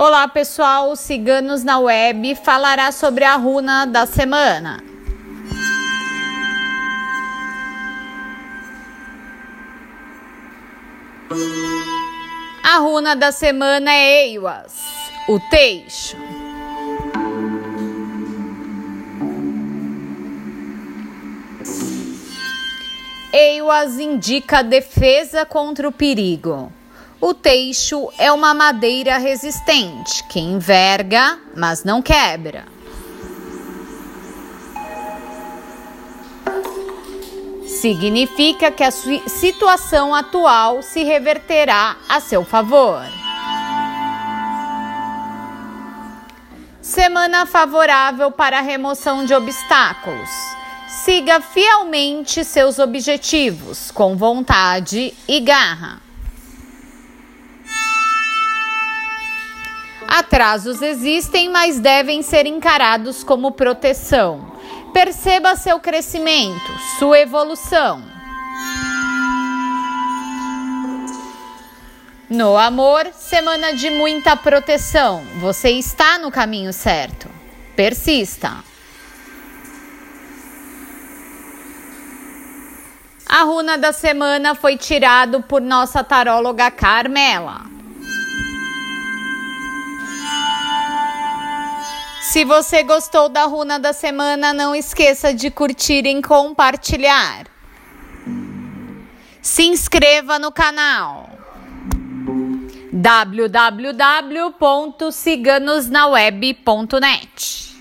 Olá pessoal, Ciganos na Web falará sobre a runa da semana. A runa da semana é Eiwas, o teixo. Eiwas indica defesa contra o perigo. O teixo é uma madeira resistente que enverga, mas não quebra. Significa que a situação atual se reverterá a seu favor. Semana favorável para a remoção de obstáculos. Siga fielmente seus objetivos com vontade e garra. Atrasos existem, mas devem ser encarados como proteção. Perceba seu crescimento, sua evolução. No amor, semana de muita proteção. Você está no caminho certo. Persista. A runa da semana foi tirado por nossa taróloga Carmela. Se você gostou da runa da semana, não esqueça de curtir e compartilhar. Se inscreva no canal www.ciganosnaweb.net